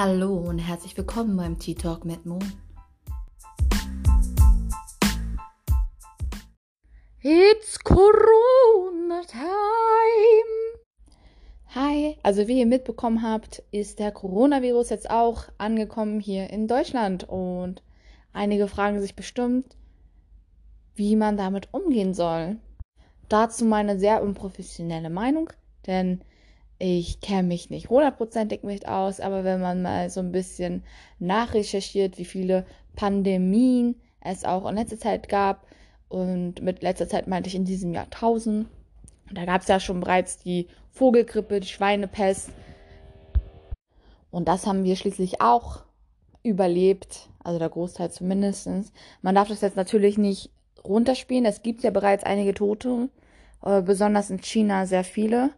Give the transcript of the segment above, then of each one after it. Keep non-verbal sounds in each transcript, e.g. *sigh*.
Hallo und herzlich willkommen beim Tea Talk mit Mo. It's Corona Time. Hi, also wie ihr mitbekommen habt, ist der Coronavirus jetzt auch angekommen hier in Deutschland und einige fragen sich bestimmt, wie man damit umgehen soll. Dazu meine sehr unprofessionelle Meinung, denn ich kenne mich nicht hundertprozentig mit aus, aber wenn man mal so ein bisschen nachrecherchiert, wie viele Pandemien es auch in letzter Zeit gab, und mit letzter Zeit meinte ich in diesem Jahr 1000, da gab es ja schon bereits die Vogelgrippe, die Schweinepest. Und das haben wir schließlich auch überlebt, also der Großteil zumindest. Man darf das jetzt natürlich nicht runterspielen. Es gibt ja bereits einige Tote, äh, besonders in China sehr viele.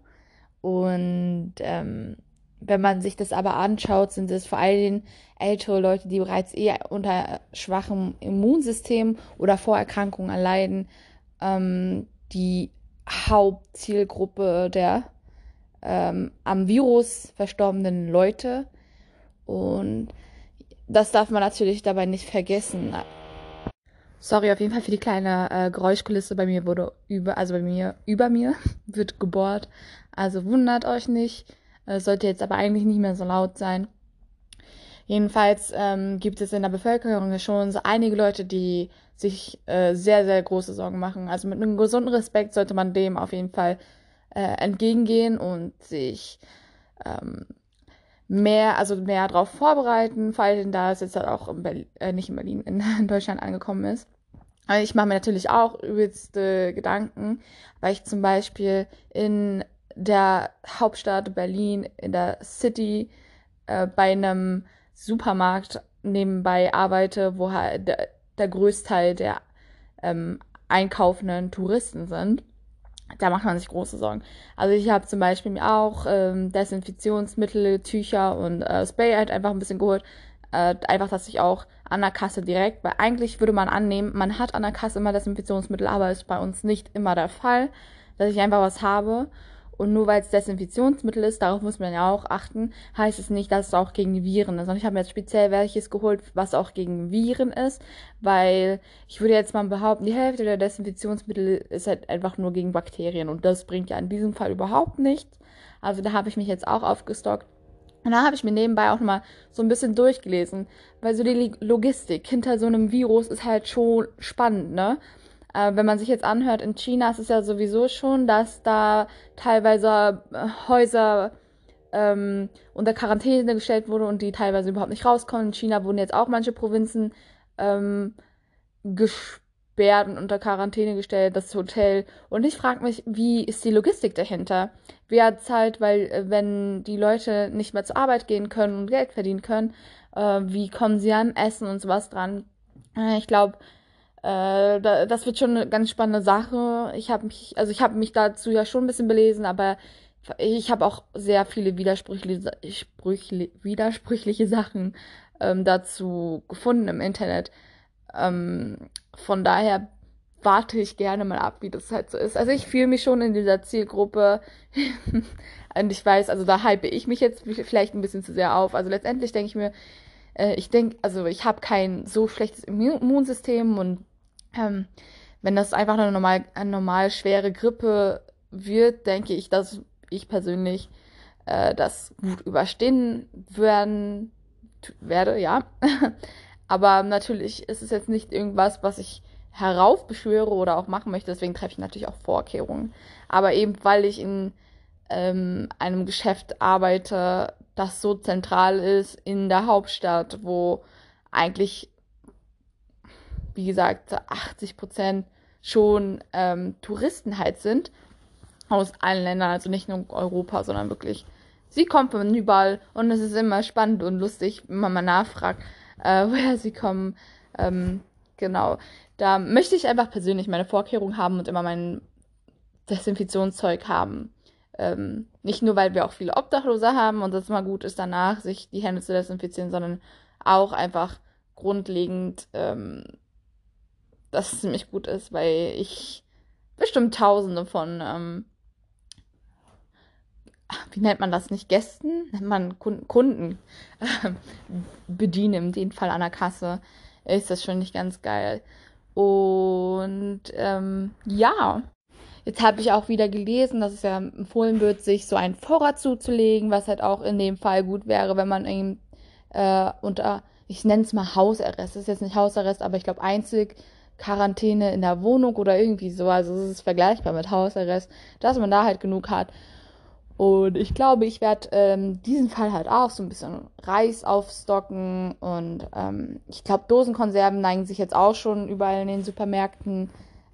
Und ähm, wenn man sich das aber anschaut, sind es vor allem ältere Leute, die bereits eher unter schwachem Immunsystem oder Vorerkrankungen erleiden, ähm, die Hauptzielgruppe der ähm, am Virus verstorbenen Leute. Und das darf man natürlich dabei nicht vergessen. Sorry auf jeden Fall für die kleine äh, Geräuschkulisse. Bei mir wurde über, also bei mir, über mir *laughs* wird gebohrt. Also wundert euch nicht. Äh, sollte jetzt aber eigentlich nicht mehr so laut sein. Jedenfalls ähm, gibt es in der Bevölkerung schon so einige Leute, die sich äh, sehr, sehr große Sorgen machen. Also mit einem gesunden Respekt sollte man dem auf jeden Fall äh, entgegengehen und sich ähm, mehr, also mehr darauf vorbereiten, vor allem da es jetzt halt auch in Berlin, äh, nicht in Berlin, in, *laughs* Deutschland angekommen ist. Ich mache mir natürlich auch übelste Gedanken, weil ich zum Beispiel in der Hauptstadt Berlin, in der City, äh, bei einem Supermarkt nebenbei arbeite, wo halt der, der Größteil der ähm, einkaufenden Touristen sind da macht man sich große Sorgen. Also ich habe zum Beispiel mir auch ähm, Desinfektionsmittel, Tücher und äh, Spray halt einfach ein bisschen geholt. Äh, einfach, dass ich auch an der Kasse direkt, weil eigentlich würde man annehmen, man hat an der Kasse immer Desinfektionsmittel, aber ist bei uns nicht immer der Fall, dass ich einfach was habe. Und nur weil es Desinfektionsmittel ist, darauf muss man ja auch achten, heißt es nicht, dass es auch gegen Viren ist. Und ich habe mir jetzt speziell welches geholt, was auch gegen Viren ist, weil ich würde jetzt mal behaupten, die Hälfte der Desinfektionsmittel ist halt einfach nur gegen Bakterien. Und das bringt ja in diesem Fall überhaupt nichts. Also da habe ich mich jetzt auch aufgestockt. Und da habe ich mir nebenbei auch mal so ein bisschen durchgelesen, weil so die Logistik hinter so einem Virus ist halt schon spannend, ne? Äh, wenn man sich jetzt anhört, in China ist es ja sowieso schon, dass da teilweise äh, Häuser ähm, unter Quarantäne gestellt wurden und die teilweise überhaupt nicht rauskommen. In China wurden jetzt auch manche Provinzen ähm, gesperrt und unter Quarantäne gestellt, das Hotel. Und ich frage mich, wie ist die Logistik dahinter? Wer zahlt, weil äh, wenn die Leute nicht mehr zur Arbeit gehen können und Geld verdienen können, äh, wie kommen sie an Essen und sowas dran? Äh, ich glaube, äh, da, das wird schon eine ganz spannende Sache. Ich habe mich, also ich habe mich dazu ja schon ein bisschen belesen, aber ich habe auch sehr viele widersprüchliche, widersprüchliche Sachen ähm, dazu gefunden im Internet. Ähm, von daher warte ich gerne mal ab, wie das halt so ist. Also ich fühle mich schon in dieser Zielgruppe *laughs* und ich weiß, also da hype ich mich jetzt vielleicht ein bisschen zu sehr auf. Also letztendlich denke ich mir, äh, ich denke, also ich habe kein so schlechtes Immunsystem und ähm, wenn das einfach eine normal, eine normal schwere Grippe wird, denke ich, dass ich persönlich äh, das gut überstehen werden werde, ja. *laughs* Aber natürlich ist es jetzt nicht irgendwas, was ich heraufbeschwöre oder auch machen möchte. Deswegen treffe ich natürlich auch Vorkehrungen. Aber eben weil ich in ähm, einem Geschäft arbeite, das so zentral ist in der Hauptstadt, wo eigentlich wie gesagt, 80 Prozent schon ähm, Touristen halt sind aus allen Ländern, also nicht nur Europa, sondern wirklich, sie kommen von überall und es ist immer spannend und lustig, wenn man mal nachfragt, äh, *laughs* woher sie kommen. Ähm, genau, da möchte ich einfach persönlich meine Vorkehrungen haben und immer mein Desinfektionszeug haben. Ähm, nicht nur, weil wir auch viele Obdachlose haben und es mal gut ist, danach sich die Hände zu desinfizieren, sondern auch einfach grundlegend ähm, dass es ziemlich gut ist, weil ich bestimmt tausende von ähm, wie nennt man das nicht, Gästen, nennt man Kunden, Kunden äh, bedienen, in dem Fall an der Kasse, ist das schon nicht ganz geil. Und ähm, ja, jetzt habe ich auch wieder gelesen, dass es ja empfohlen wird, sich so einen Vorrat zuzulegen, was halt auch in dem Fall gut wäre, wenn man eben äh, unter, ich nenne es mal Hausarrest, das ist jetzt nicht Hausarrest, aber ich glaube Einzelquarantäne in der Wohnung oder irgendwie so, also es ist vergleichbar mit Hausarrest, dass man da halt genug hat. Und ich glaube, ich werde ähm, diesen Fall halt auch so ein bisschen Reis aufstocken. Und ähm, ich glaube, Dosenkonserven neigen sich jetzt auch schon überall in den Supermärkten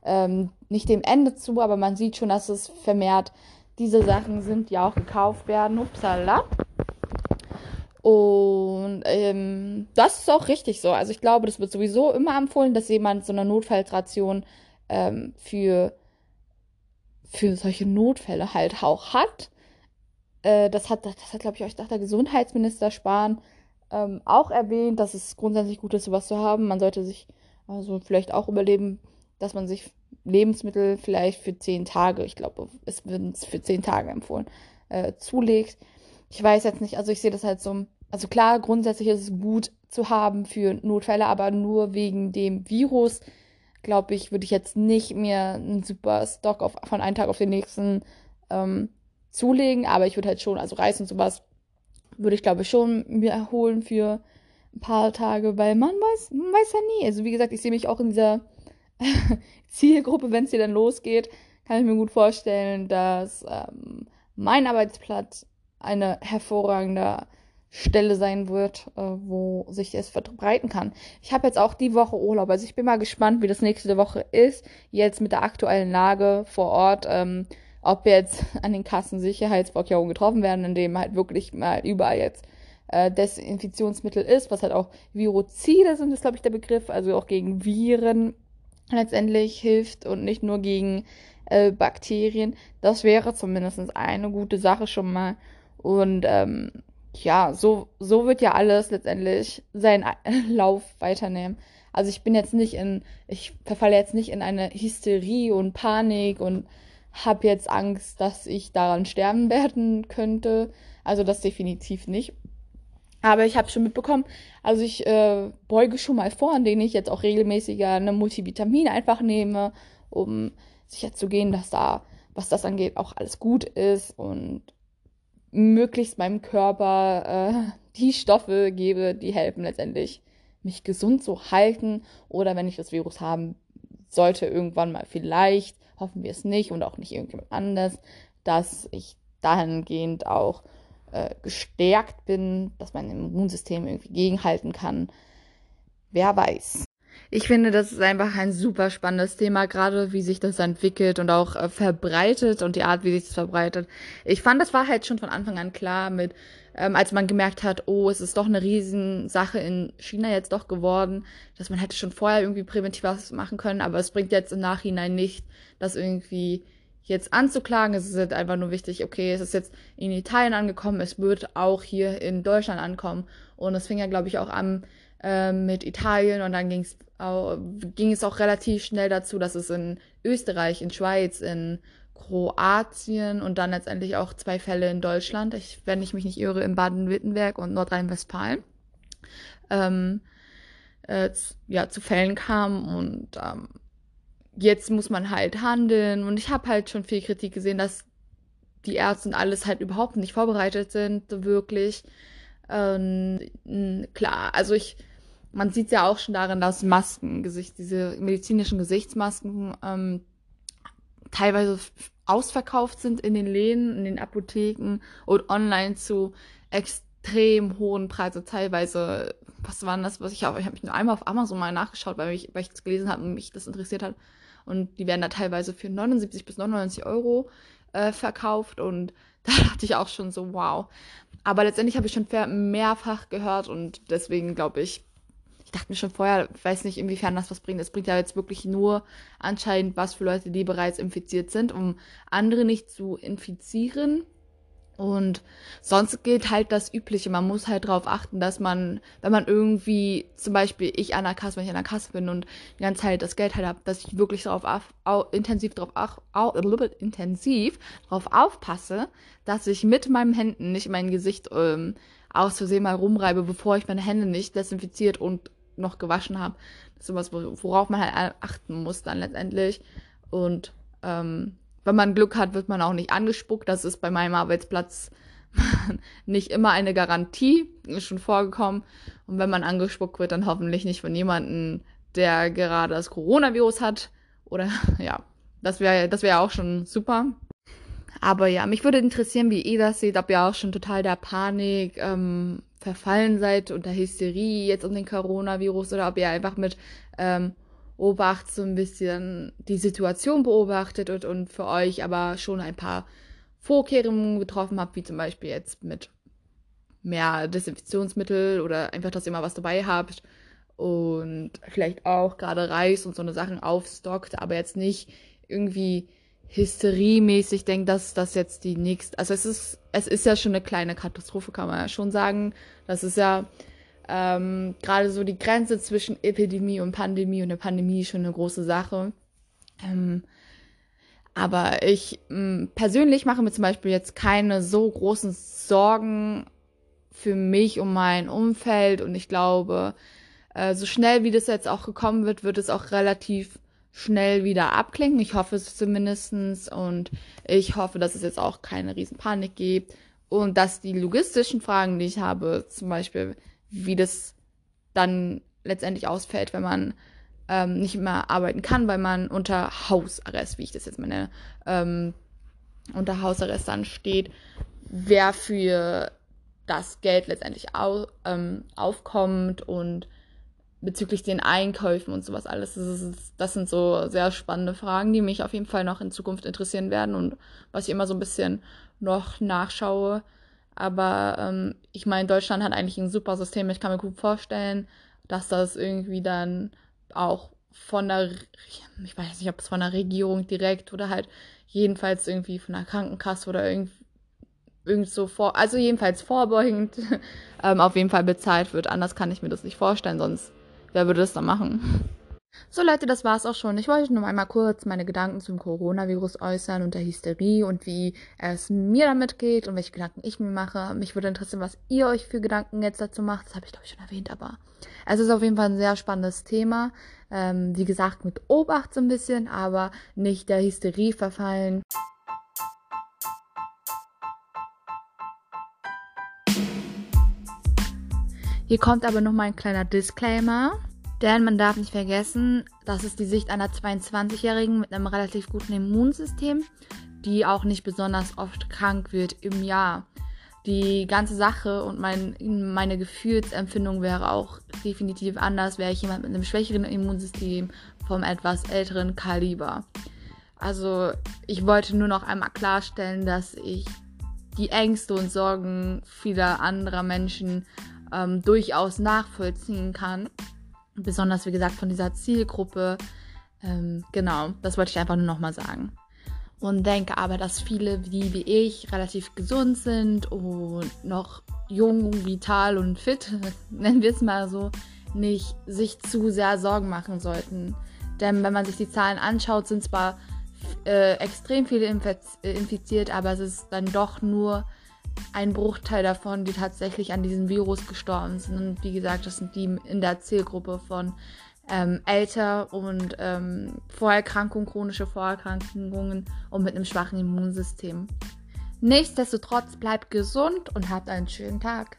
ähm, nicht dem Ende zu, aber man sieht schon, dass es vermehrt diese Sachen sind, die auch gekauft werden. Upsala. Und ähm, das ist auch richtig so. Also ich glaube, das wird sowieso immer empfohlen, dass jemand so eine Notfallration ähm, für, für solche Notfälle halt auch hat. Äh, das hat, das hat glaube ich, euch der Gesundheitsminister Spahn ähm, auch erwähnt, dass es grundsätzlich gut ist, sowas zu haben. Man sollte sich also vielleicht auch überleben, dass man sich Lebensmittel vielleicht für zehn Tage, ich glaube, es wird für zehn Tage empfohlen, äh, zulegt. Ich weiß jetzt nicht, also ich sehe das halt so, also klar, grundsätzlich ist es gut zu haben für Notfälle, aber nur wegen dem Virus, glaube ich, würde ich jetzt nicht mehr einen super Stock auf, von einem Tag auf den nächsten ähm, zulegen, aber ich würde halt schon, also Reis und sowas, würde ich glaube ich schon mir erholen für ein paar Tage, weil man weiß, man weiß ja nie. Also wie gesagt, ich sehe mich auch in dieser *laughs* Zielgruppe, wenn es hier dann losgeht, kann ich mir gut vorstellen, dass ähm, mein Arbeitsplatz eine hervorragende Stelle sein wird, äh, wo sich es verbreiten kann. Ich habe jetzt auch die Woche Urlaub, also ich bin mal gespannt, wie das nächste Woche ist, jetzt mit der aktuellen Lage vor Ort. Ähm, ob jetzt *laughs* an den Kassen Sicherheitsvorkehrungen getroffen werden, indem halt wirklich mal überall jetzt äh, Desinfektionsmittel ist, was halt auch Virozide sind, ist glaube ich der Begriff, also auch gegen Viren letztendlich hilft und nicht nur gegen äh, Bakterien. Das wäre zumindest eine gute Sache schon mal. Und ähm, ja, so, so wird ja alles letztendlich seinen *laughs* Lauf weiternehmen. Also ich bin jetzt nicht in, ich verfalle jetzt nicht in eine Hysterie und Panik und habe jetzt Angst, dass ich daran sterben *laughs* werden könnte. Also das definitiv nicht. Aber ich habe schon mitbekommen, also ich äh, beuge schon mal vor, indem ich jetzt auch regelmäßiger eine Multivitamin einfach nehme, um sicherzugehen, dass da, was das angeht, auch alles gut ist und möglichst meinem Körper äh, die Stoffe gebe, die helfen letztendlich, mich gesund zu halten. Oder wenn ich das Virus haben sollte, irgendwann mal vielleicht hoffen wir es nicht und auch nicht irgendjemand anders, dass ich dahingehend auch äh, gestärkt bin, dass mein Immunsystem irgendwie gegenhalten kann. Wer weiß. Ich finde, das ist einfach ein super spannendes Thema, gerade wie sich das entwickelt und auch äh, verbreitet und die Art, wie sich das verbreitet. Ich fand, das war halt schon von Anfang an klar mit, ähm, als man gemerkt hat, oh, es ist doch eine Riesensache in China jetzt doch geworden, dass man hätte schon vorher irgendwie präventiv was machen können, aber es bringt jetzt im Nachhinein nicht, das irgendwie jetzt anzuklagen. Es ist halt einfach nur wichtig, okay, es ist jetzt in Italien angekommen, es wird auch hier in Deutschland ankommen. Und es fing ja, glaube ich, auch an äh, mit Italien und dann ging's auch, ging es auch relativ schnell dazu, dass es in Österreich, in Schweiz, in Kroatien und dann letztendlich auch zwei Fälle in Deutschland, ich, wenn ich mich nicht irre, in Baden-Württemberg und Nordrhein-Westfalen, ähm, äh, ja, zu Fällen kam und ähm, jetzt muss man halt handeln und ich habe halt schon viel Kritik gesehen, dass die Ärzte und alles halt überhaupt nicht vorbereitet sind, wirklich. Ähm, klar, also ich, man sieht ja auch schon darin, dass Masken, Gesicht, diese medizinischen Gesichtsmasken ähm, teilweise ausverkauft sind in den Läden, in den Apotheken und online zu extrem hohen Preisen. Teilweise, was waren das, was ich habe? Ich habe mich nur einmal auf Amazon mal nachgeschaut, weil, ich, weil ich das gelesen habe und mich das interessiert hat. Und die werden da teilweise für 79 bis 99 Euro äh, verkauft. Und *laughs* da dachte ich auch schon so, wow. Aber letztendlich habe ich schon mehrfach gehört und deswegen glaube ich, ich dachte mir schon vorher, weiß nicht, inwiefern das was bringt. Es bringt ja jetzt wirklich nur anscheinend was für Leute, die bereits infiziert sind, um andere nicht zu infizieren. Und sonst gilt halt das Übliche. Man muss halt darauf achten, dass man, wenn man irgendwie, zum Beispiel ich an der Kasse, wenn ich an der Kasse bin und die ganze Zeit das Geld halt habe, dass ich wirklich darauf auf, au, intensiv darauf au, intensiv darauf aufpasse, dass ich mit meinen Händen nicht mein Gesicht ähm, aus Versehen mal rumreibe, bevor ich meine Hände nicht desinfiziert und noch gewaschen habe. Das ist sowas, worauf man halt achten muss dann letztendlich. Und ähm, wenn man Glück hat, wird man auch nicht angespuckt. Das ist bei meinem Arbeitsplatz *laughs* nicht immer eine Garantie, ist schon vorgekommen. Und wenn man angespuckt wird, dann hoffentlich nicht von jemandem, der gerade das Coronavirus hat. Oder *laughs* ja, das wäre das wäre auch schon super. Aber ja, mich würde interessieren, wie ihr das seht, ob ihr auch schon total der Panik ähm, verfallen seid und der Hysterie jetzt um den Coronavirus oder ob ihr einfach mit ähm, Obacht so ein bisschen die Situation beobachtet und, und für euch aber schon ein paar Vorkehrungen getroffen habt, wie zum Beispiel jetzt mit mehr Desinfektionsmittel oder einfach, dass ihr mal was dabei habt und vielleicht auch gerade Reis und so eine Sachen aufstockt, aber jetzt nicht irgendwie hysteriemäßig denkt, dass das jetzt die nächste, also es ist, es ist ja schon eine kleine Katastrophe, kann man ja schon sagen. Das ist ja ähm, gerade so die Grenze zwischen Epidemie und Pandemie und eine Pandemie ist schon eine große Sache. Ähm, aber ich ähm, persönlich mache mir zum Beispiel jetzt keine so großen Sorgen für mich und mein Umfeld und ich glaube, äh, so schnell wie das jetzt auch gekommen wird, wird es auch relativ schnell wieder abklingen. Ich hoffe es zumindestens und ich hoffe, dass es jetzt auch keine Riesenpanik gibt und dass die logistischen Fragen, die ich habe, zum Beispiel wie das dann letztendlich ausfällt, wenn man ähm, nicht mehr arbeiten kann, weil man unter Hausarrest, wie ich das jetzt mal nenne, ähm, unter Hausarrest dann steht, wer für das Geld letztendlich au ähm, aufkommt und bezüglich den Einkäufen und sowas alles. Das, ist, das, sind so sehr spannende Fragen, die mich auf jeden Fall noch in Zukunft interessieren werden und was ich immer so ein bisschen noch nachschaue. Aber ähm, ich meine, Deutschland hat eigentlich ein super System. Ich kann mir gut vorstellen, dass das irgendwie dann auch von der, ich weiß nicht, ob es von der Regierung direkt oder halt jedenfalls irgendwie von der Krankenkasse oder irgendwie irgend so vor, also jedenfalls vorbeugend *laughs* ähm, auf jeden Fall bezahlt wird. Anders kann ich mir das nicht vorstellen, sonst wer würde das dann machen? So Leute, das war's auch schon. Ich wollte nur einmal kurz meine Gedanken zum Coronavirus äußern und der Hysterie und wie es mir damit geht und welche Gedanken ich mir mache. Mich würde interessieren, was ihr euch für Gedanken jetzt dazu macht. Das habe ich glaube ich schon erwähnt, aber es ist auf jeden Fall ein sehr spannendes Thema. Ähm, wie gesagt, mit Obacht so ein bisschen, aber nicht der Hysterie verfallen. Hier kommt aber noch mal ein kleiner Disclaimer. Denn man darf nicht vergessen, das ist die Sicht einer 22-Jährigen mit einem relativ guten Immunsystem, die auch nicht besonders oft krank wird im Jahr. Die ganze Sache und mein, meine Gefühlsempfindung wäre auch definitiv anders, wäre ich jemand mit einem schwächeren Immunsystem vom etwas älteren Kaliber. Also ich wollte nur noch einmal klarstellen, dass ich die Ängste und Sorgen vieler anderer Menschen ähm, durchaus nachvollziehen kann besonders wie gesagt von dieser Zielgruppe. Ähm, genau, das wollte ich einfach nur nochmal sagen. Und denke aber, dass viele, die wie ich relativ gesund sind und noch jung, vital und fit, *laughs* nennen wir es mal so, nicht sich zu sehr Sorgen machen sollten. Denn wenn man sich die Zahlen anschaut, sind zwar äh, extrem viele infiziert, aber es ist dann doch nur ein Bruchteil davon, die tatsächlich an diesem Virus gestorben sind. Und wie gesagt, das sind die in der Zielgruppe von ähm, älter und ähm, Vorerkrankungen, chronische Vorerkrankungen und mit einem schwachen Immunsystem. Nichtsdestotrotz bleibt gesund und habt einen schönen Tag.